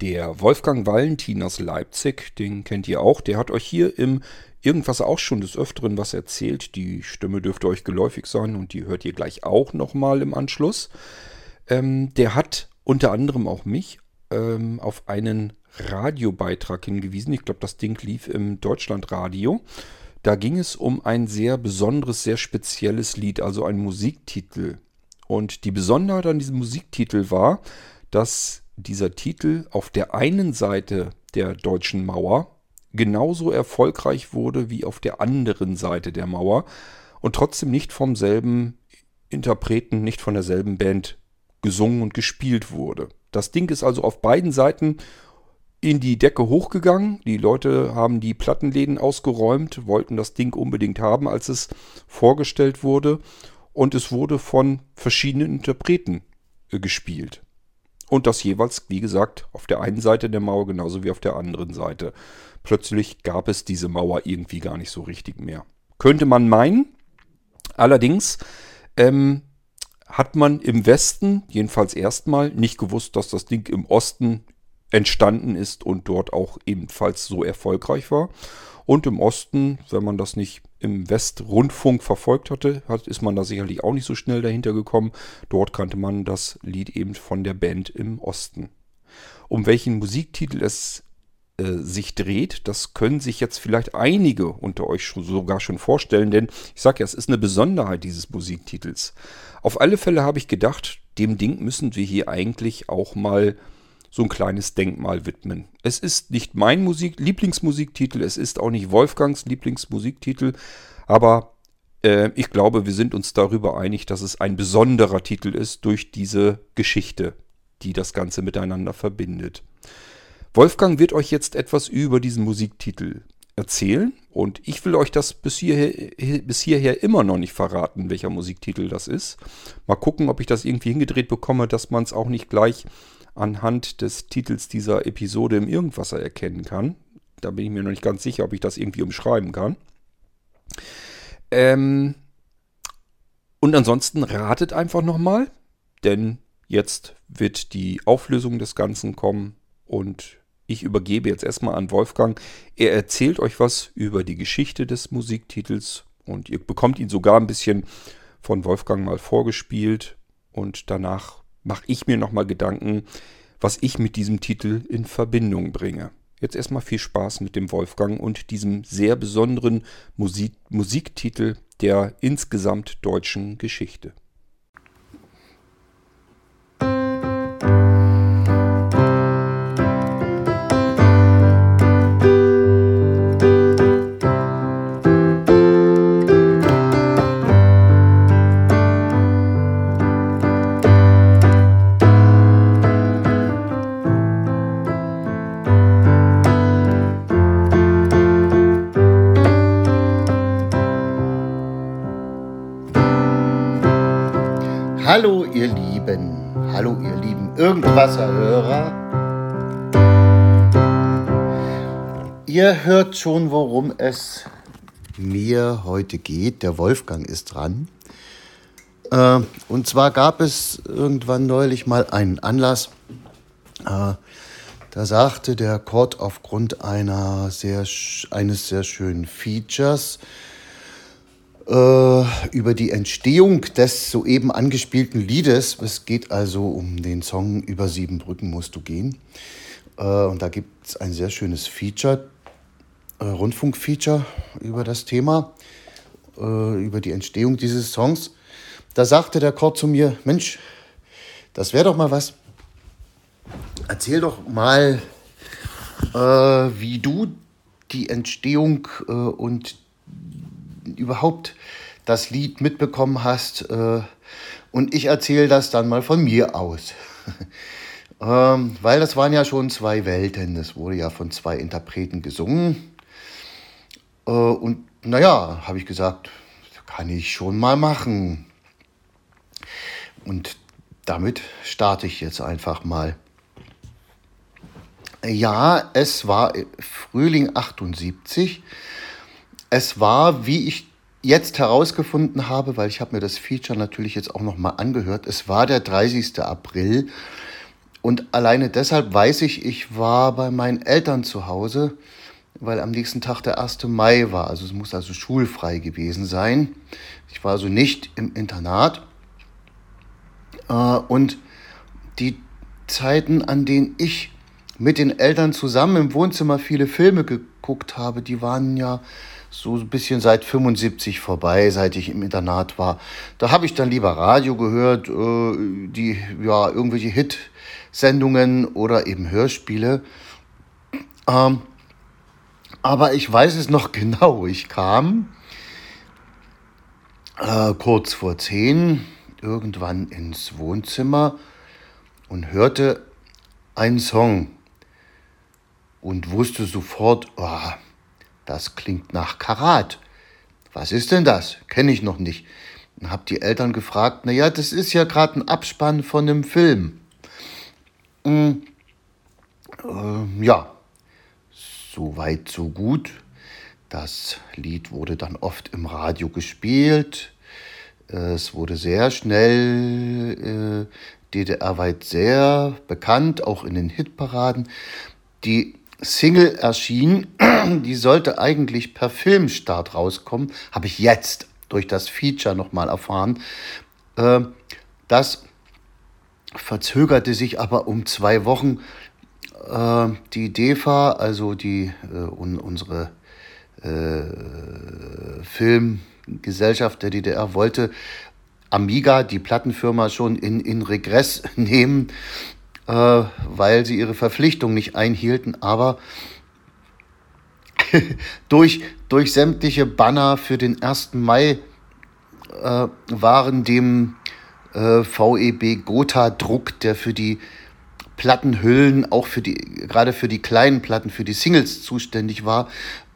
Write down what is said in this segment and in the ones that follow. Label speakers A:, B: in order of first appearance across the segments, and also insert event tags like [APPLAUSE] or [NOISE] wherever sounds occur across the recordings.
A: Der Wolfgang Valentin aus Leipzig, den kennt ihr auch, der hat euch hier im Irgendwas auch schon des Öfteren was erzählt. Die Stimme dürfte euch geläufig sein und die hört ihr gleich auch nochmal im Anschluss. Ähm, der hat unter anderem auch mich ähm, auf einen Radiobeitrag hingewiesen. Ich glaube, das Ding lief im Deutschlandradio. Da ging es um ein sehr besonderes, sehr spezielles Lied, also ein Musiktitel. Und die Besonderheit an diesem Musiktitel war, dass dieser Titel auf der einen Seite der deutschen Mauer genauso erfolgreich wurde wie auf der anderen Seite der Mauer und trotzdem nicht vom selben Interpreten, nicht von derselben Band gesungen und gespielt wurde. Das Ding ist also auf beiden Seiten in die Decke hochgegangen. Die Leute haben die Plattenläden ausgeräumt, wollten das Ding unbedingt haben, als es vorgestellt wurde. Und es wurde von verschiedenen Interpreten äh, gespielt. Und das jeweils, wie gesagt, auf der einen Seite der Mauer genauso wie auf der anderen Seite. Plötzlich gab es diese Mauer irgendwie gar nicht so richtig mehr. Könnte man meinen. Allerdings ähm, hat man im Westen, jedenfalls erstmal, nicht gewusst, dass das Ding im Osten entstanden ist und dort auch ebenfalls so erfolgreich war. Und im Osten, wenn man das nicht im Westrundfunk verfolgt hatte, hat, ist man da sicherlich auch nicht so schnell dahinter gekommen. Dort kannte man das Lied eben von der Band im Osten. Um welchen Musiktitel es äh, sich dreht, das können sich jetzt vielleicht einige unter euch schon, sogar schon vorstellen, denn ich sage ja, es ist eine Besonderheit dieses Musiktitels. Auf alle Fälle habe ich gedacht, dem Ding müssen wir hier eigentlich auch mal so ein kleines Denkmal widmen. Es ist nicht mein Musik Lieblingsmusiktitel, es ist auch nicht Wolfgangs Lieblingsmusiktitel, aber äh, ich glaube, wir sind uns darüber einig, dass es ein besonderer Titel ist durch diese Geschichte, die das Ganze miteinander verbindet. Wolfgang wird euch jetzt etwas über diesen Musiktitel erzählen und ich will euch das bis hierher, bis hierher immer noch nicht verraten, welcher Musiktitel das ist. Mal gucken, ob ich das irgendwie hingedreht bekomme, dass man es auch nicht gleich anhand des Titels dieser Episode im Irgendwasser erkennen kann. Da bin ich mir noch nicht ganz sicher, ob ich das irgendwie umschreiben kann. Ähm und ansonsten ratet einfach nochmal, denn jetzt wird die Auflösung des Ganzen kommen und ich übergebe jetzt erstmal an Wolfgang. Er erzählt euch was über die Geschichte des Musiktitels und ihr bekommt ihn sogar ein bisschen von Wolfgang mal vorgespielt und danach mache ich mir nochmal Gedanken, was ich mit diesem Titel in Verbindung bringe. Jetzt erstmal viel Spaß mit dem Wolfgang und diesem sehr besonderen Musik Musiktitel der insgesamt deutschen Geschichte.
B: Irgendwasserhörer. Ihr hört schon, worum es mir heute geht. Der Wolfgang ist dran. Äh, und zwar gab es irgendwann neulich mal einen Anlass. Äh, da sagte der Kurt aufgrund einer sehr, eines sehr schönen Features, über die Entstehung des soeben angespielten Liedes. Es geht also um den Song Über sieben Brücken musst du gehen. Äh, und da gibt es ein sehr schönes Feature, äh, Rundfunkfeature über das Thema, äh, über die Entstehung dieses Songs. Da sagte der Chor zu mir, Mensch, das wäre doch mal was. Erzähl doch mal, äh, wie du die Entstehung äh, und überhaupt das Lied mitbekommen hast. Äh, und ich erzähle das dann mal von mir aus. [LAUGHS] ähm, weil das waren ja schon zwei Welten. Das wurde ja von zwei Interpreten gesungen. Äh, und naja, habe ich gesagt, kann ich schon mal machen. Und damit starte ich jetzt einfach mal. Ja, es war Frühling 78 es war, wie ich jetzt herausgefunden habe, weil ich habe mir das Feature natürlich jetzt auch noch mal angehört, es war der 30. April Und alleine deshalb weiß ich, ich war bei meinen Eltern zu Hause, weil am nächsten Tag der 1. Mai war. Also es muss also schulfrei gewesen sein. Ich war also nicht im Internat. Äh, und die Zeiten, an denen ich mit den Eltern zusammen im Wohnzimmer viele Filme geguckt habe, die waren ja so ein bisschen seit 75 vorbei, seit ich im Internat war. Da habe ich dann lieber Radio gehört, äh, die ja irgendwelche Hit-Sendungen oder eben Hörspiele. Ähm, aber ich weiß es noch [LAUGHS] genau. Ich kam äh, kurz vor zehn irgendwann ins Wohnzimmer und hörte einen Song und wusste sofort, oh, das klingt nach Karat. Was ist denn das? Kenne ich noch nicht. Und habe die Eltern gefragt, naja, das ist ja gerade ein Abspann von einem Film. Hm, äh, ja, so weit, so gut. Das Lied wurde dann oft im Radio gespielt. Es wurde sehr schnell äh, DDR-weit sehr bekannt, auch in den Hitparaden. Die Single erschien, [CLEARS THROAT] die sollte eigentlich per Filmstart rauskommen, habe ich jetzt durch das Feature nochmal erfahren. Äh, das verzögerte sich aber um zwei Wochen. Äh, die DEFA, also die, äh, unsere Filmgesellschaft der DDR, wollte Amiga, die Plattenfirma, schon in, in Regress [LAUGHS] nehmen äh, weil sie ihre Verpflichtung nicht einhielten, aber [LAUGHS] durch, durch sämtliche Banner für den 1. Mai äh, waren dem äh, VEB Gotha-Druck, der für die Plattenhüllen, auch für die, gerade für die kleinen Platten, für die Singles zuständig war,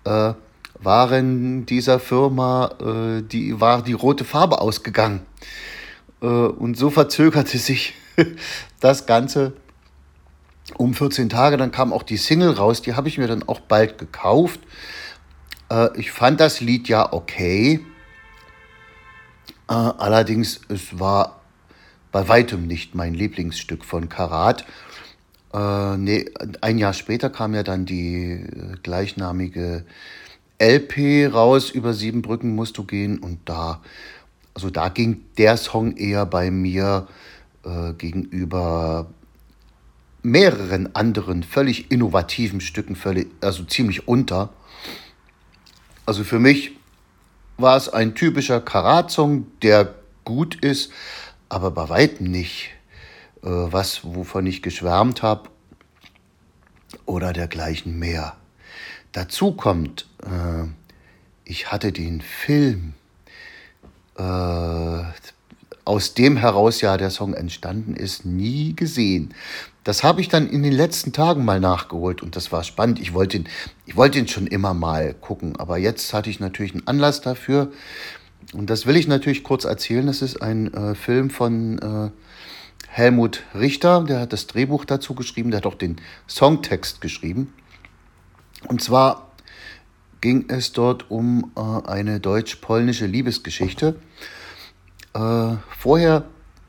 B: äh, waren dieser Firma, äh, die war die rote Farbe ausgegangen. Äh, und so verzögerte sich [LAUGHS] das Ganze um 14 Tage. Dann kam auch die Single raus, die habe ich mir dann auch bald gekauft. Äh, ich fand das Lied ja okay. Äh, allerdings, es war bei weitem nicht mein Lieblingsstück von Karat. Äh, nee, ein Jahr später kam ja dann die äh, gleichnamige LP raus, über sieben Brücken musst du gehen und da, also da ging der Song eher bei mir äh, gegenüber mehreren anderen völlig innovativen Stücken völlig, also ziemlich unter. Also für mich war es ein typischer Karat-Song, der gut ist, aber bei weitem nicht äh, was, wovon ich geschwärmt habe oder dergleichen mehr. Dazu kommt, äh, ich hatte den Film äh, aus dem heraus ja der Song entstanden ist, nie gesehen. Das habe ich dann in den letzten Tagen mal nachgeholt und das war spannend. Ich wollte ihn, ich wollte ihn schon immer mal gucken, aber jetzt hatte ich natürlich einen Anlass dafür. Und das will ich natürlich kurz erzählen. Das ist ein äh, Film von äh, Helmut Richter, der hat das Drehbuch dazu geschrieben, der hat auch den Songtext geschrieben. Und zwar ging es dort um äh, eine deutsch-polnische Liebesgeschichte. Äh, vorher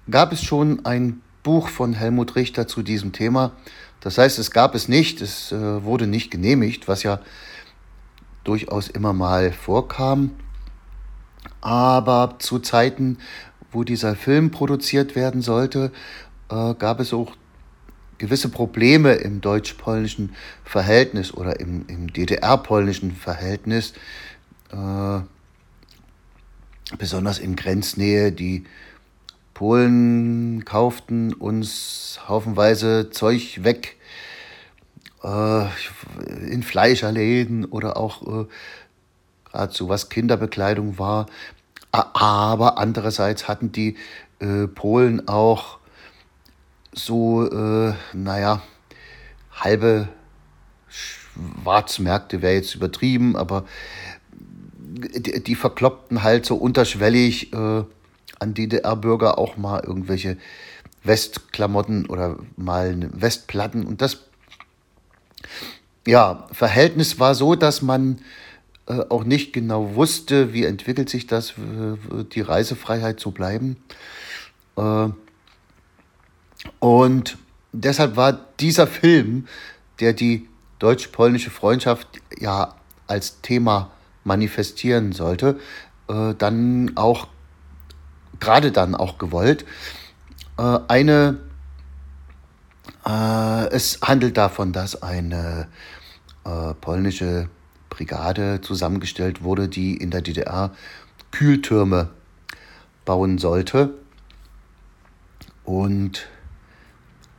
B: gab es schon ein Buch von Helmut Richter zu diesem Thema. Das heißt, es gab es nicht, es äh, wurde nicht genehmigt, was ja durchaus immer mal vorkam. Aber zu Zeiten, wo dieser Film produziert werden sollte, äh, gab es auch gewisse Probleme im deutsch-polnischen Verhältnis oder im, im DDR-polnischen Verhältnis. Äh, besonders in Grenznähe. Die Polen kauften uns haufenweise Zeug weg äh, in Fleischerläden oder auch äh, gerade so was Kinderbekleidung war. Aber andererseits hatten die äh, Polen auch so, äh, naja, halbe Schwarzmärkte wäre jetzt übertrieben, aber die, die verkloppten halt so unterschwellig äh, an DDR-Bürger auch mal irgendwelche Westklamotten oder mal Westplatten. Und das ja, Verhältnis war so, dass man äh, auch nicht genau wusste, wie entwickelt sich das, die Reisefreiheit zu bleiben. Äh, und deshalb war dieser Film, der die deutsch-polnische Freundschaft ja als Thema manifestieren sollte, äh, dann auch, gerade dann auch gewollt. Äh, eine, äh, es handelt davon, dass eine äh, polnische Brigade zusammengestellt wurde, die in der DDR Kühltürme bauen sollte. Und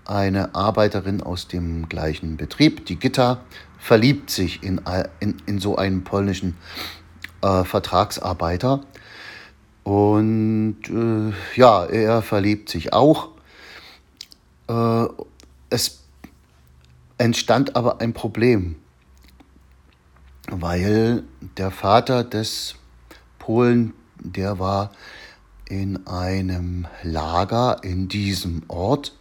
B: eine Arbeiterin aus dem gleichen Betrieb, die Gitta, verliebt sich in, in, in so einen polnischen äh, Vertragsarbeiter. Und äh, ja, er verliebt sich auch. Äh, es entstand aber ein Problem, weil der Vater des Polen, der war in einem Lager in diesem Ort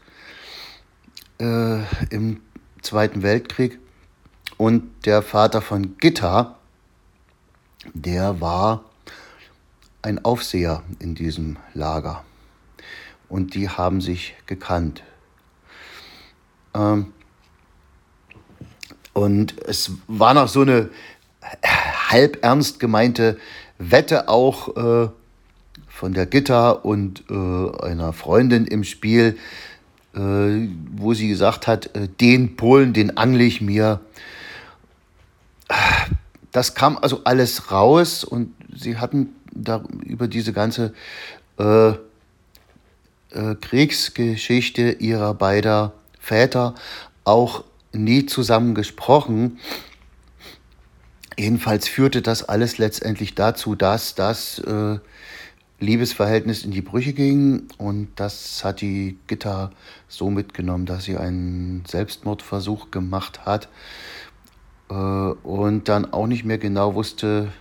B: äh, im Zweiten Weltkrieg. Und der Vater von Gitta, der war ein Aufseher in diesem Lager. Und die haben sich gekannt. Ähm, und es war noch so eine halb ernst gemeinte Wette auch äh, von der Gitter und äh, einer Freundin im Spiel, äh, wo sie gesagt hat, den Polen, den angle ich mir. Das kam also alles raus und sie hatten da über diese ganze äh, äh, Kriegsgeschichte ihrer beider Väter auch nie zusammen gesprochen. Jedenfalls führte das alles letztendlich dazu, dass das äh, Liebesverhältnis in die Brüche ging und das hat die Gitter so mitgenommen, dass sie einen Selbstmordversuch gemacht hat und dann auch nicht mehr genau wusste,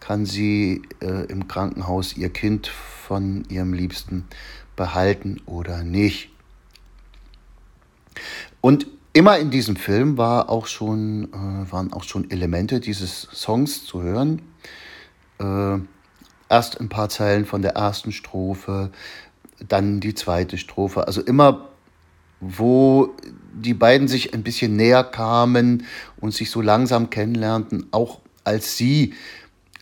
B: kann sie äh, im Krankenhaus ihr Kind von ihrem Liebsten behalten oder nicht. Und immer in diesem Film war auch schon, äh, waren auch schon Elemente dieses Songs zu hören. Äh, erst ein paar Zeilen von der ersten Strophe, dann die zweite Strophe. Also immer, wo die beiden sich ein bisschen näher kamen und sich so langsam kennenlernten, auch als sie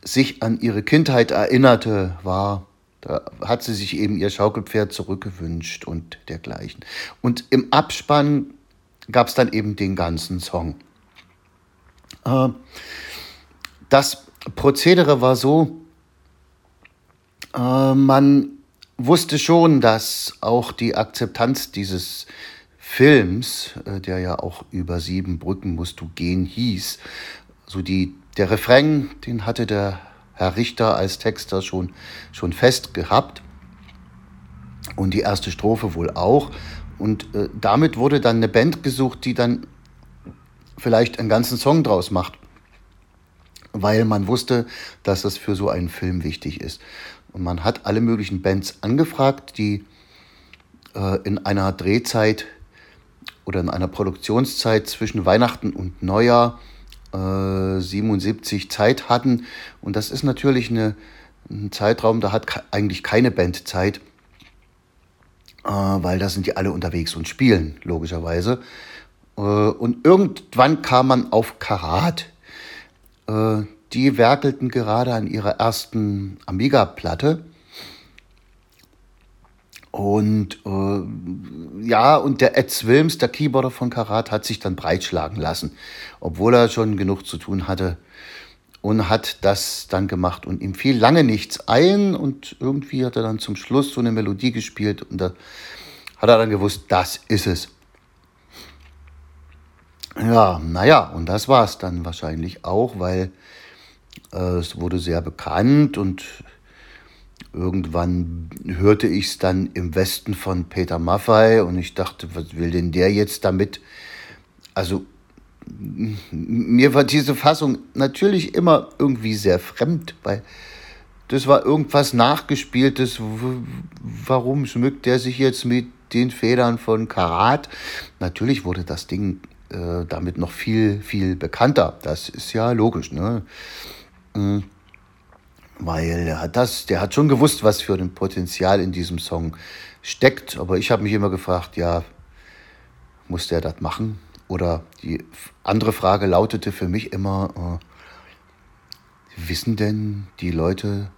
B: sich an ihre Kindheit erinnerte, war, da hat sie sich eben ihr Schaukelpferd zurückgewünscht und dergleichen. Und im Abspann gab es dann eben den ganzen Song. Äh, das Prozedere war so, äh, man wusste schon, dass auch die Akzeptanz dieses Films, äh, der ja auch über sieben Brücken musst du gehen hieß, so die, der Refrain, den hatte der Herr Richter als Texter schon, schon fest gehabt und die erste Strophe wohl auch. Und äh, damit wurde dann eine Band gesucht, die dann vielleicht einen ganzen Song draus macht, weil man wusste, dass das für so einen Film wichtig ist. Und man hat alle möglichen Bands angefragt, die äh, in einer Drehzeit oder in einer Produktionszeit zwischen Weihnachten und Neujahr äh, 77 Zeit hatten. Und das ist natürlich eine, ein Zeitraum, da hat eigentlich keine Band Zeit, äh, weil da sind die alle unterwegs und spielen, logischerweise. Äh, und irgendwann kam man auf Karat. Äh, die werkelten gerade an ihrer ersten Amiga-Platte. Und äh, ja, und der Ed Wilms, der Keyboarder von Karat, hat sich dann breitschlagen lassen, obwohl er schon genug zu tun hatte und hat das dann gemacht. Und ihm fiel lange nichts ein und irgendwie hat er dann zum Schluss so eine Melodie gespielt und da hat er dann gewusst, das ist es. Ja, naja, und das war es dann wahrscheinlich auch, weil äh, es wurde sehr bekannt und irgendwann hörte ich es dann im Westen von Peter Maffei und ich dachte, was will denn der jetzt damit? Also mir war diese Fassung natürlich immer irgendwie sehr fremd, weil das war irgendwas Nachgespieltes. Warum schmückt der sich jetzt mit den Federn von Karat? Natürlich wurde das Ding äh, damit noch viel, viel bekannter. Das ist ja logisch. Ne? Mhm. Weil er hat das, der hat schon gewusst, was für ein Potenzial in diesem Song steckt. Aber ich habe mich immer gefragt, ja, muss der das machen? Oder die andere Frage lautete für mich immer, äh, wissen denn die Leute,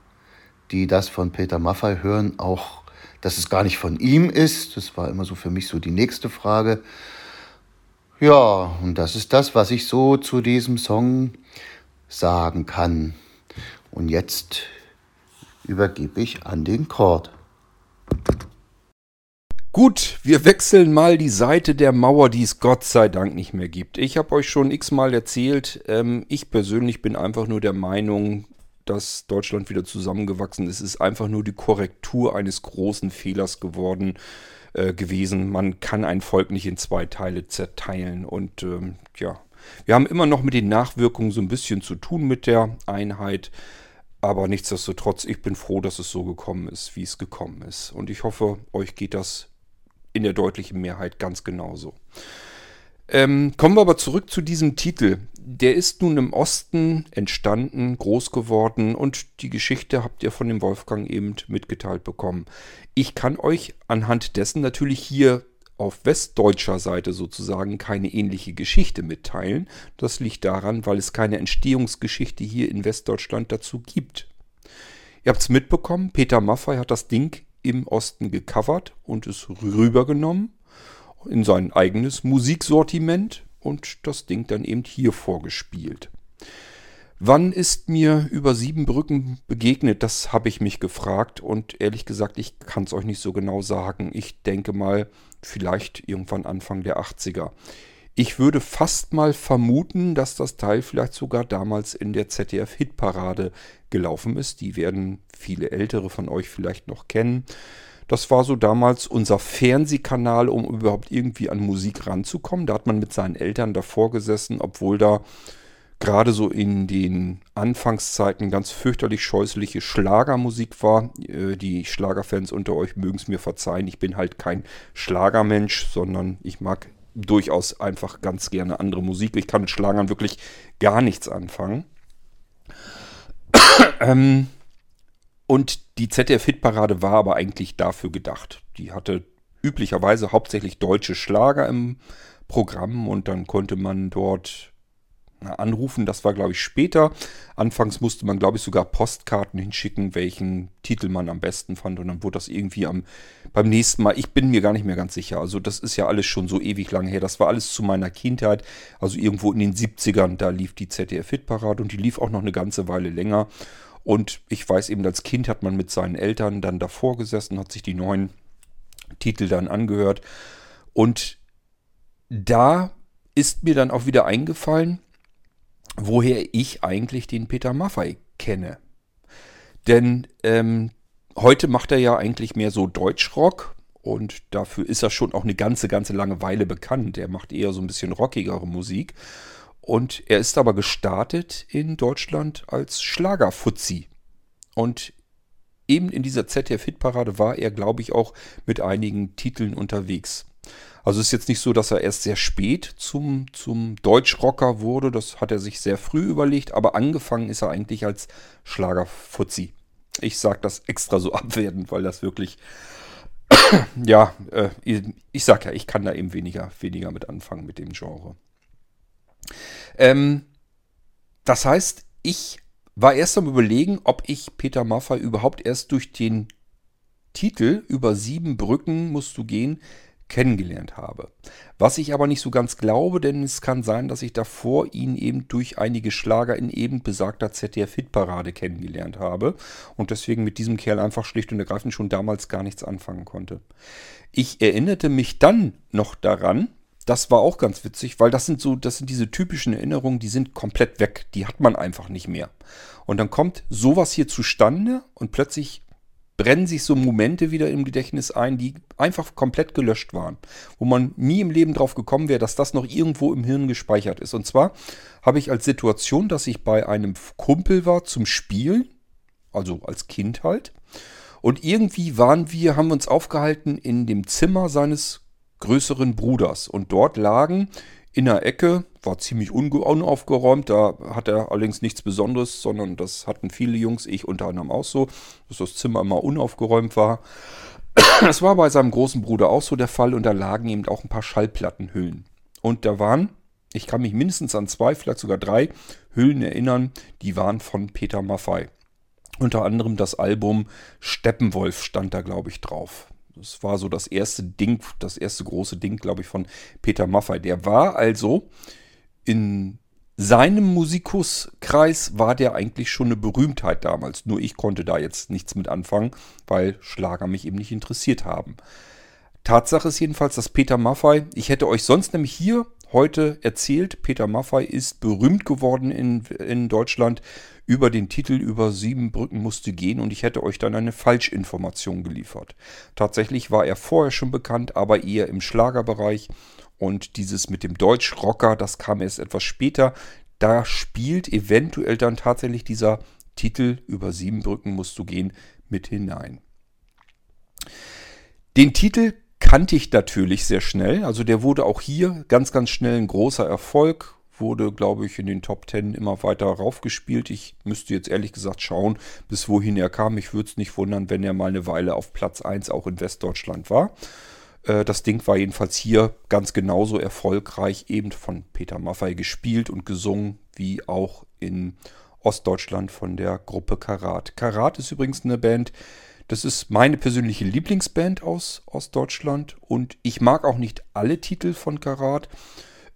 B: die das von Peter Maffay hören, auch, dass es gar nicht von ihm ist? Das war immer so für mich so die nächste Frage. Ja, und das ist das, was ich so zu diesem Song sagen kann. Und jetzt übergebe ich an den Chord.
A: Gut, wir wechseln mal die Seite der Mauer, die es Gott sei Dank nicht mehr gibt. Ich habe euch schon x-mal erzählt, ähm, ich persönlich bin einfach nur der Meinung, dass Deutschland wieder zusammengewachsen ist. Es ist einfach nur die Korrektur eines großen Fehlers geworden äh, gewesen. Man kann ein Volk nicht in zwei Teile zerteilen. Und ähm, ja, wir haben immer noch mit den Nachwirkungen so ein bisschen zu tun mit der Einheit. Aber nichtsdestotrotz, ich bin froh, dass es so gekommen ist, wie es gekommen ist. Und ich hoffe, euch geht das in der deutlichen Mehrheit ganz genauso. Ähm, kommen wir aber zurück zu diesem Titel. Der ist nun im Osten entstanden, groß geworden und die Geschichte habt ihr von dem Wolfgang eben mitgeteilt bekommen. Ich kann euch anhand dessen natürlich hier auf westdeutscher Seite sozusagen keine ähnliche Geschichte mitteilen. Das liegt daran, weil es keine Entstehungsgeschichte hier in Westdeutschland dazu gibt. Ihr habt es mitbekommen, Peter Maffay hat das Ding im Osten gecovert und es rübergenommen in sein eigenes Musiksortiment und das Ding dann eben hier vorgespielt. Wann ist mir über sieben Brücken begegnet? Das habe ich mich gefragt und ehrlich gesagt, ich kann es euch nicht so genau sagen. Ich denke mal, vielleicht irgendwann Anfang der 80er. Ich würde fast mal vermuten, dass das Teil vielleicht sogar damals in der ZDF-Hitparade gelaufen ist. Die werden viele ältere von euch vielleicht noch kennen. Das war so damals unser Fernsehkanal, um überhaupt irgendwie an Musik ranzukommen. Da hat man mit seinen Eltern davor gesessen, obwohl da gerade so in den Anfangszeiten ganz fürchterlich scheußliche Schlagermusik war. Äh, die Schlagerfans unter euch mögen es mir verzeihen. Ich bin halt kein Schlagermensch, sondern ich mag durchaus einfach ganz gerne andere Musik. Ich kann mit Schlagern wirklich gar nichts anfangen. [COUGHS] ähm, und die ZDF-Hitparade war aber eigentlich dafür gedacht. Die hatte üblicherweise hauptsächlich deutsche Schlager im Programm und dann konnte man dort anrufen. Das war, glaube ich, später. Anfangs musste man, glaube ich, sogar Postkarten hinschicken, welchen Titel man am besten fand. Und dann wurde das irgendwie am, beim nächsten Mal. Ich bin mir gar nicht mehr ganz sicher. Also, das ist ja alles schon so ewig lang her. Das war alles zu meiner Kindheit. Also, irgendwo in den 70ern, da lief die ZDF-Hitparade und die lief auch noch eine ganze Weile länger. Und ich weiß eben, als Kind hat man mit seinen Eltern dann davor gesessen, hat sich die neuen Titel dann angehört. Und da ist mir dann auch wieder eingefallen, woher ich eigentlich den Peter Maffei kenne. Denn ähm, heute macht er ja eigentlich mehr so Deutschrock und dafür ist er schon auch eine ganze, ganze lange Weile bekannt. Er macht eher so ein bisschen rockigere Musik. Und er ist aber gestartet in Deutschland als Schlagerfuzzi. Und eben in dieser ZDF-Hitparade war er, glaube ich, auch mit einigen Titeln unterwegs. Also es ist jetzt nicht so, dass er erst sehr spät zum, zum Deutschrocker wurde. Das hat er sich sehr früh überlegt. Aber angefangen ist er eigentlich als Schlagerfuzzi. Ich sage das extra so [LAUGHS] abwertend, weil das wirklich... [CLEARS THROAT] ja, äh, ich sag ja, ich kann da eben weniger, weniger mit anfangen mit dem Genre. Ähm, das heißt, ich war erst am überlegen, ob ich Peter Maffay überhaupt erst durch den Titel über sieben Brücken musst du gehen kennengelernt habe. Was ich aber nicht so ganz glaube, denn es kann sein, dass ich davor ihn eben durch einige Schlager in eben besagter ZDF-Hitparade kennengelernt habe und deswegen mit diesem Kerl einfach schlicht und ergreifend schon damals gar nichts anfangen konnte. Ich erinnerte mich dann noch daran, das war auch ganz witzig, weil das sind so, das sind diese typischen Erinnerungen, die sind komplett weg. Die hat man einfach nicht mehr. Und dann kommt sowas hier zustande und plötzlich brennen sich so Momente wieder im Gedächtnis ein, die einfach komplett gelöscht waren. Wo man nie im Leben drauf gekommen wäre, dass das noch irgendwo im Hirn gespeichert ist. Und zwar habe ich als Situation, dass ich bei einem Kumpel war zum Spielen, also als Kind halt. Und irgendwie waren wir, haben uns aufgehalten in dem Zimmer seines größeren Bruders. Und dort lagen in der Ecke, war ziemlich unaufgeräumt, da hat er allerdings nichts Besonderes, sondern das hatten viele Jungs, ich unter anderem auch so, dass das Zimmer immer unaufgeräumt war. [CLEARS THROAT] Das war bei seinem großen Bruder auch so der Fall und da lagen eben auch ein paar Schallplattenhüllen. Und da waren, ich kann mich mindestens an zwei, vielleicht sogar drei Hüllen erinnern, die waren von Peter Maffei. Unter anderem das Album Steppenwolf stand da, glaube ich, drauf. Das war so das erste Ding, das erste große Ding, glaube ich, von Peter Maffei. Der war also in seinem Musikuskreis war der eigentlich schon eine Berühmtheit damals. Nur ich konnte da jetzt nichts mit anfangen, weil Schlager mich eben nicht interessiert haben. Tatsache ist jedenfalls, dass Peter Maffei, ich hätte euch sonst nämlich hier heute erzählt, Peter Maffei ist berühmt geworden in, in Deutschland über den Titel Über sieben Brücken musste gehen und ich hätte euch dann eine Falschinformation geliefert. Tatsächlich war er vorher schon bekannt, aber eher im Schlagerbereich und dieses mit dem Deutschrocker, das kam erst etwas später. Da spielt eventuell dann tatsächlich dieser Titel Über sieben Brücken musst du gehen mit hinein. Den Titel kannte ich natürlich sehr schnell. Also der wurde auch hier ganz, ganz schnell ein großer Erfolg. Wurde, glaube ich, in den Top Ten immer weiter raufgespielt. Ich müsste jetzt ehrlich gesagt schauen, bis wohin er kam. Ich würde es nicht wundern, wenn er mal eine Weile auf Platz 1 auch in Westdeutschland war. Äh, das Ding war jedenfalls hier ganz genauso erfolgreich, eben von Peter Maffei gespielt und gesungen, wie auch in Ostdeutschland von der Gruppe Karat. Karat ist übrigens eine Band, das ist meine persönliche Lieblingsband aus Ostdeutschland und ich mag auch nicht alle Titel von Karat,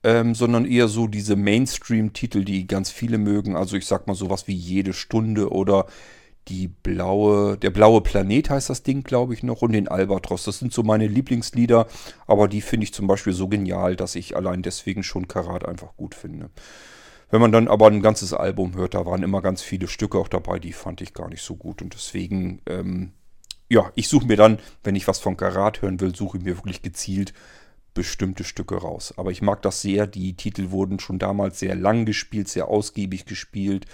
A: ähm, sondern eher so diese Mainstream-Titel, die ganz viele mögen. Also ich sag mal sowas wie Jede Stunde oder die blaue, der blaue Planet heißt das Ding, glaube ich, noch, und den Albatros. Das sind so meine Lieblingslieder, aber die finde ich zum Beispiel so genial, dass ich allein deswegen schon Karat einfach gut finde. Wenn man dann aber ein ganzes Album hört, da waren immer ganz viele Stücke auch dabei, die fand ich gar nicht so gut. Und deswegen, ähm, ja, ich suche mir dann, wenn ich was von Karat hören will, suche ich mir wirklich gezielt bestimmte Stücke raus. Aber ich mag das sehr. Die Titel wurden schon damals sehr lang gespielt, sehr ausgiebig gespielt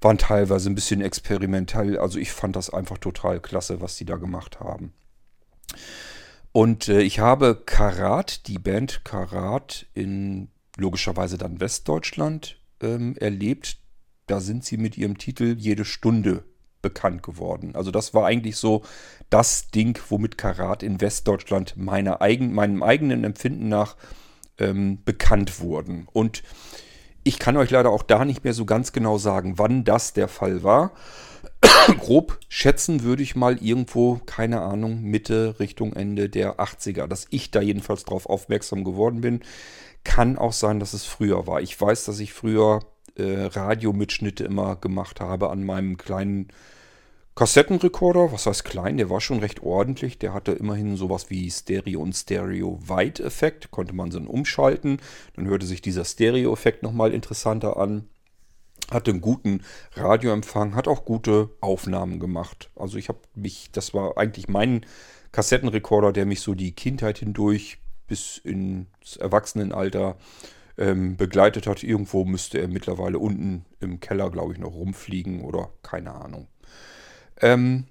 A: waren teilweise ein bisschen experimentell. Also ich fand das einfach total klasse, was die da gemacht haben. Und äh, ich habe Karat, die Band Karat in logischerweise dann Westdeutschland ähm, erlebt. Da sind sie mit ihrem Titel Jede Stunde bekannt geworden. Also das war eigentlich so das Ding, womit Karat in Westdeutschland meiner eigen, meinem eigenen Empfinden nach ähm, bekannt wurden. Und ich kann euch leider auch da nicht mehr so ganz genau sagen, wann das der Fall war. [COUGHS] Grob schätzen würde ich mal irgendwo, keine Ahnung, Mitte Richtung Ende der 80er, dass ich da jedenfalls drauf aufmerksam geworden bin. Kann auch sein, dass es früher war. Ich weiß, dass ich früher äh, Radiomitschnitte immer gemacht habe an meinem kleinen Kassettenrekorder, was heißt klein, der war schon recht ordentlich. Der hatte immerhin sowas wie Stereo und Stereo-Weit-Effekt. Konnte man so umschalten. Dann hörte sich dieser Stereo-Effekt nochmal interessanter an. Hatte einen guten Radioempfang, hat auch gute Aufnahmen gemacht. Also ich habe mich, das war eigentlich mein Kassettenrekorder, der mich so die Kindheit hindurch bis ins Erwachsenenalter ähm, begleitet hat. Irgendwo müsste er mittlerweile unten im Keller, glaube ich, noch rumfliegen oder keine Ahnung. Ähm,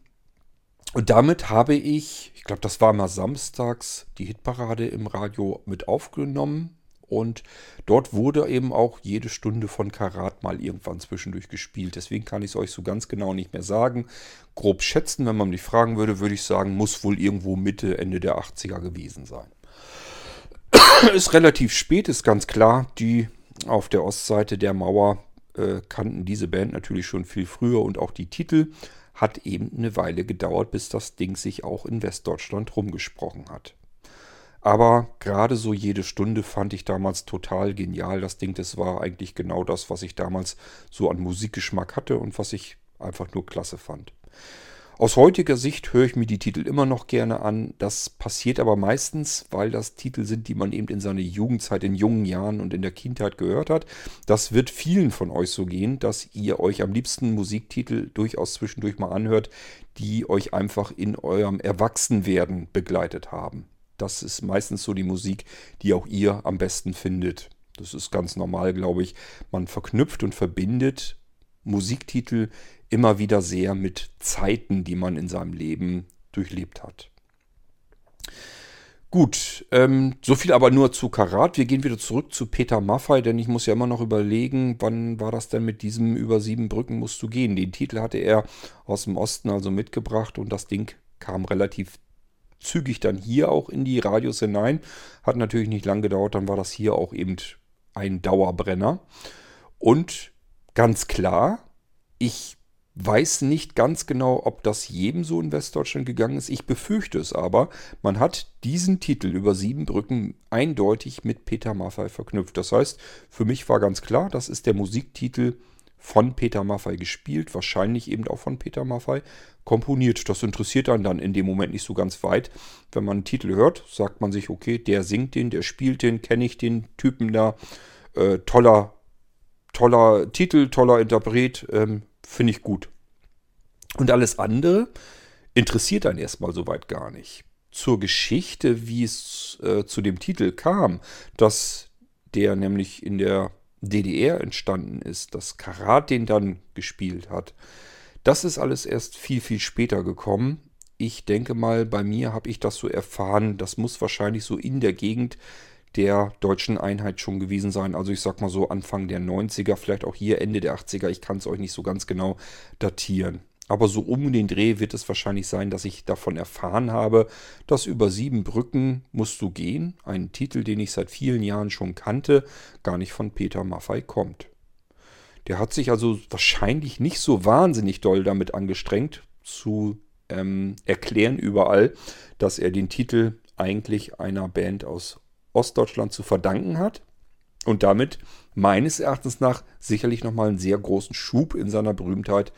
A: und damit habe ich, ich glaube, das war mal samstags, die Hitparade im Radio mit aufgenommen. Und dort wurde eben auch jede Stunde von Karat mal irgendwann zwischendurch gespielt. Deswegen kann ich es euch so ganz genau nicht mehr sagen. Grob schätzen, wenn man mich fragen würde, würde ich sagen, muss wohl irgendwo Mitte, Ende der 80er gewesen sein. [COUGHS] ist relativ spät, ist ganz klar. Die auf der Ostseite der Mauer äh, kannten diese Band natürlich schon viel früher und auch die Titel hat eben eine Weile gedauert, bis das Ding sich auch in Westdeutschland rumgesprochen hat. Aber gerade so jede Stunde fand ich damals total genial. Das Ding, das war eigentlich genau das, was ich damals so an Musikgeschmack hatte und was ich einfach nur klasse fand. Aus heutiger Sicht höre ich mir die Titel immer noch gerne an. Das passiert aber meistens, weil das Titel sind, die man eben in seiner Jugendzeit, in jungen Jahren und in der Kindheit gehört hat. Das wird vielen von euch so gehen, dass ihr euch am liebsten Musiktitel durchaus zwischendurch mal anhört, die euch einfach in eurem Erwachsenwerden begleitet haben. Das ist meistens so die Musik, die auch ihr am besten findet. Das ist ganz normal, glaube ich. Man verknüpft und verbindet Musiktitel immer wieder sehr mit Zeiten, die man in seinem Leben durchlebt hat. Gut, ähm, so viel aber nur zu Karat. Wir gehen wieder zurück zu Peter Maffei, denn ich muss ja immer noch überlegen, wann war das denn mit diesem Über sieben Brücken musst du gehen. Den Titel hatte er aus dem Osten also mitgebracht und das Ding kam relativ zügig dann hier auch in die Radios hinein. Hat natürlich nicht lang gedauert, dann war das hier auch eben ein Dauerbrenner. Und ganz klar, ich weiß nicht ganz genau, ob das jedem so in Westdeutschland gegangen ist. Ich befürchte es aber. Man hat diesen Titel über sieben Brücken eindeutig mit Peter Maffay verknüpft. Das heißt, für mich war ganz klar, das ist der Musiktitel von Peter Maffay gespielt, wahrscheinlich eben auch von Peter Maffay komponiert. Das interessiert einen dann in dem Moment nicht so ganz weit. Wenn man einen Titel hört, sagt man sich, okay, der singt den, der spielt den, kenne ich den Typen da, äh, toller, toller Titel, toller Interpret, ähm, finde ich gut. Und alles andere interessiert einen erstmal soweit gar nicht. Zur Geschichte, wie es äh, zu dem Titel kam, dass der nämlich in der DDR entstanden ist, dass Karat den dann gespielt hat, das ist alles erst viel, viel später gekommen. Ich denke mal, bei mir habe ich das so erfahren, das muss wahrscheinlich so in der Gegend der deutschen Einheit schon gewesen sein. Also ich sag mal so Anfang der 90er, vielleicht auch hier Ende der 80er. Ich kann es euch nicht so ganz genau datieren. Aber so um den Dreh wird es wahrscheinlich sein, dass ich davon erfahren habe, dass über sieben Brücken musst du gehen, ein Titel, den ich seit vielen Jahren schon kannte, gar nicht von Peter Maffei kommt. Der hat sich also wahrscheinlich nicht so wahnsinnig doll damit angestrengt, zu ähm, erklären überall, dass er den Titel eigentlich einer Band aus Ostdeutschland zu verdanken hat und damit meines Erachtens nach sicherlich nochmal einen sehr großen Schub in seiner Berühmtheit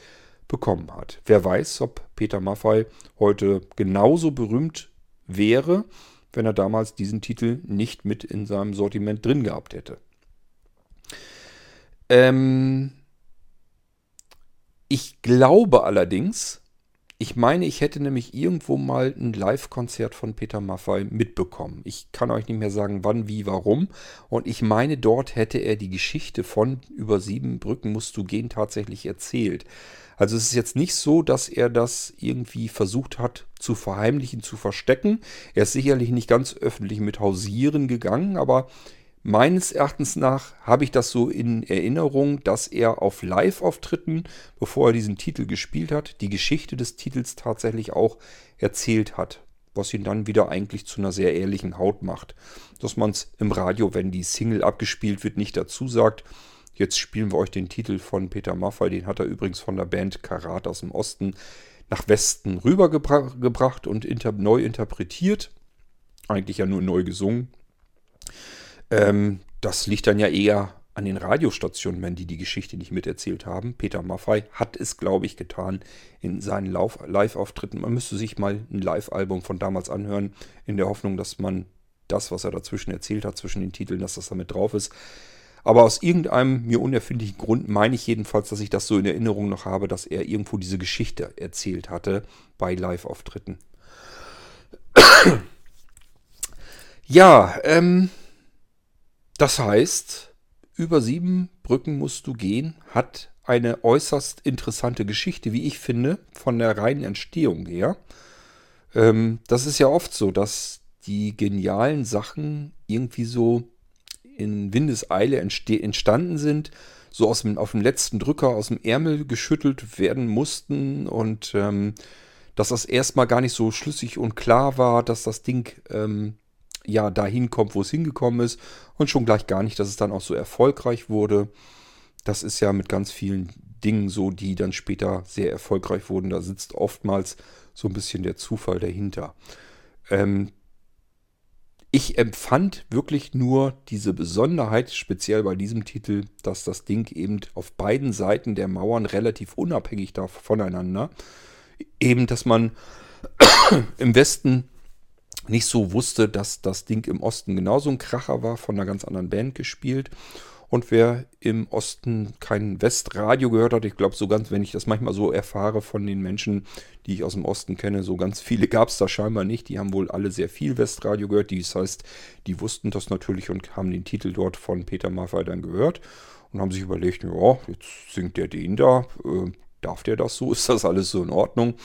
A: bekommen hat. Wer weiß, ob Peter Maffei heute genauso berühmt wäre, wenn er damals diesen Titel nicht mit in seinem Sortiment drin gehabt hätte. Ähm ich glaube allerdings, ich meine, ich hätte nämlich irgendwo mal ein Live-Konzert von Peter Maffay mitbekommen. Ich kann euch nicht mehr sagen, wann, wie, warum. Und ich meine, dort hätte er die Geschichte von über sieben Brücken musst du gehen tatsächlich erzählt. Also es ist jetzt nicht so, dass er das irgendwie versucht hat zu verheimlichen, zu verstecken. Er ist sicherlich nicht ganz öffentlich mit hausieren gegangen, aber Meines Erachtens nach habe ich das so in Erinnerung, dass er auf Live-Auftritten, bevor er diesen Titel gespielt hat, die Geschichte des Titels tatsächlich auch erzählt hat. Was ihn dann wieder eigentlich zu einer sehr ehrlichen Haut macht. Dass man es im Radio, wenn die Single abgespielt wird, nicht dazu sagt. Jetzt spielen wir euch den Titel von Peter Maffay, den hat er übrigens von der Band Karat aus dem Osten nach Westen rübergebracht und neu interpretiert. Eigentlich ja nur neu gesungen. Ähm, das liegt dann ja eher an den Radiostationen, wenn die die Geschichte nicht miterzählt haben. Peter Maffei hat es, glaube ich, getan in seinen Live-Auftritten. Man müsste sich mal ein Live-Album von damals anhören, in der Hoffnung, dass man das, was er dazwischen erzählt hat, zwischen den Titeln, dass das damit drauf ist. Aber aus irgendeinem mir unerfindlichen Grund meine ich jedenfalls, dass ich das so in Erinnerung noch habe, dass er irgendwo diese Geschichte erzählt hatte bei Live-Auftritten. [CLEARS THROAT] ja, ähm, das heißt, über sieben Brücken musst du gehen, hat eine äußerst interessante Geschichte, wie ich finde, von der reinen Entstehung her. Ähm, das ist ja oft so, dass die genialen Sachen irgendwie so in Windeseile entstanden sind, so aus dem, auf dem letzten Drücker aus dem Ärmel geschüttelt werden mussten und ähm, dass das erstmal gar nicht so schlüssig und klar war, dass das Ding ähm, ja dahin kommt, wo es hingekommen ist und schon gleich gar nicht, dass es dann auch so erfolgreich wurde. Das ist ja mit ganz vielen Dingen so, die dann später sehr erfolgreich wurden. Da sitzt oftmals so ein bisschen der Zufall dahinter. Ähm, ich empfand wirklich nur diese Besonderheit, speziell bei diesem Titel, dass das Ding eben auf beiden Seiten der Mauern relativ unabhängig voneinander, eben dass man im Westen nicht so wusste, dass das Ding im Osten genauso ein Kracher war, von einer ganz anderen Band gespielt. Und wer im Osten kein Westradio gehört hat, ich glaube so ganz, wenn ich das manchmal so erfahre von den Menschen, die ich aus dem Osten kenne, so ganz viele gab es da scheinbar nicht. Die haben wohl alle sehr viel Westradio gehört. Das heißt, die wussten das natürlich und haben den Titel dort von Peter Maffay dann gehört und haben sich überlegt, ja, jetzt singt der den da, äh, darf der das so? [LAUGHS] Ist das alles so in Ordnung?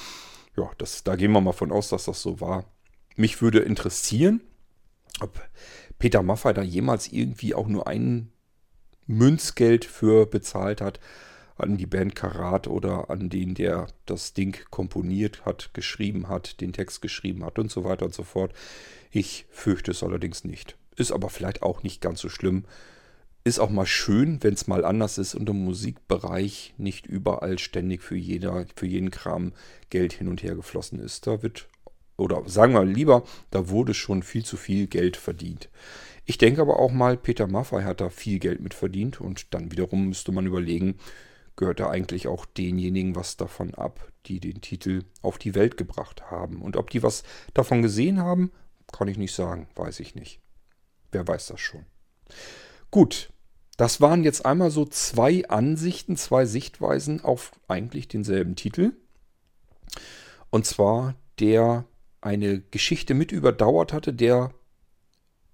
A: Ja, das, da gehen wir mal von aus, dass das so war. Mich würde interessieren, ob Peter Maffay da jemals irgendwie auch nur ein Münzgeld für bezahlt hat. an die Band Karat oder an den, der das Ding komponiert hat, geschrieben hat, den Text geschrieben hat und so weiter und so fort. Ich fürchte es allerdings nicht. Ist aber vielleicht auch nicht ganz so schlimm. Ist auch mal schön, wenn es mal anders ist und im Musikbereich nicht überall ständig für, jeder, für jeden Kram Geld hin und her geflossen ist. Da wird, oder sagen wir lieber, da wurde schon viel zu viel Geld verdient. Ich denke aber auch mal, Peter Maffay hat da viel Geld mit verdient und dann wiederum müsste man überlegen, gehört er eigentlich auch denjenigen was davon ab, die den Titel auf die Welt gebracht haben. Und ob die was davon gesehen haben, kann ich nicht sagen, weiß ich nicht. Wer weiß das schon. Gut, das waren jetzt einmal so zwei Ansichten, zwei Sichtweisen auf eigentlich denselben Titel. Und zwar der eine Geschichte mit überdauert hatte, der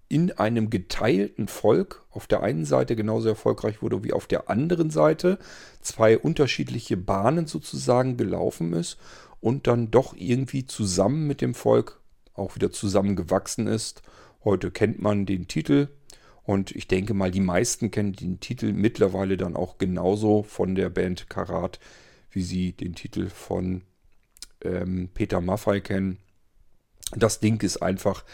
A: in einem geteilten Volk auf der einen Seite genauso erfolgreich wurde wie auf der anderen Seite, zwei unterschiedliche Bahnen sozusagen gelaufen ist und dann doch irgendwie zusammen mit dem Volk auch wieder zusammengewachsen ist. Heute kennt man den Titel und ich denke mal, die meisten kennen den Titel mittlerweile dann auch genauso von der Band Karat, wie sie den Titel von ähm, Peter Maffay kennen. Das Ding ist einfach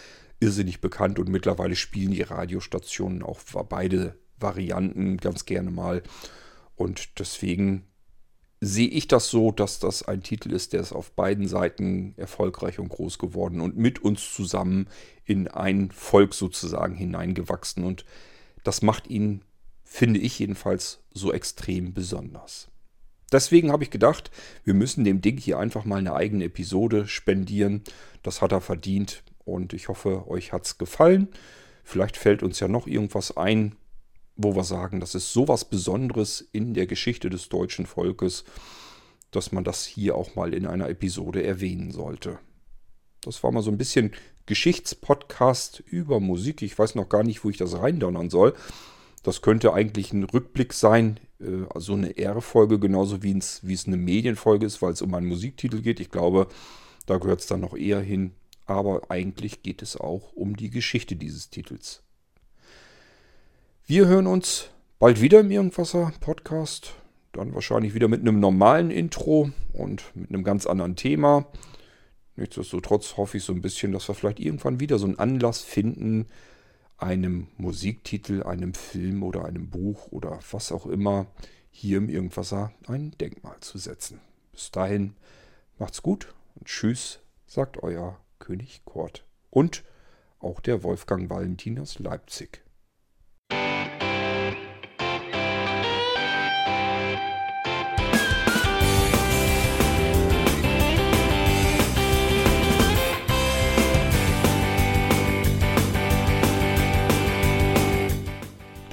A: irrsinnig bekannt und mittlerweile spielen die Radiostationen auch beide Varianten ganz gerne mal. Und deswegen sehe ich das so, dass das ein Titel ist, der ist auf beiden Seiten erfolgreich und groß geworden und mit uns zusammen in ein Volk sozusagen hineingewachsen. Und das macht ihn, finde ich jedenfalls, so extrem besonders. Deswegen habe ich gedacht, wir müssen dem Ding hier einfach mal eine eigene Episode spendieren. Das hat er verdient und ich hoffe, euch hat es gefallen. Vielleicht fällt uns ja noch irgendwas ein, wo wir sagen, das ist sowas Besonderes in der Geschichte des deutschen Volkes, dass man das hier auch mal in einer Episode erwähnen sollte. Das war mal so ein bisschen Geschichtspodcast über Musik. Ich weiß noch gar nicht, wo ich das reindonnern soll. Das könnte eigentlich ein Rückblick sein, also eine Ehrefolge, genauso wie es, wie es eine Medienfolge ist, weil es um einen Musiktitel geht. Ich glaube, da gehört es dann noch eher hin. Aber eigentlich geht es auch um die Geschichte dieses Titels. Wir hören uns bald wieder im Irgendwasser Podcast. Dann wahrscheinlich wieder mit einem normalen Intro und mit einem ganz anderen Thema. Nichtsdestotrotz hoffe ich so ein bisschen, dass wir vielleicht irgendwann wieder so einen Anlass finden, einem Musiktitel, einem Film oder einem Buch oder was auch immer hier im Irgendwasser ein Denkmal zu setzen. Bis dahin macht's gut und tschüss, sagt euer König Kurt. Und auch der Wolfgang Valentin aus Leipzig.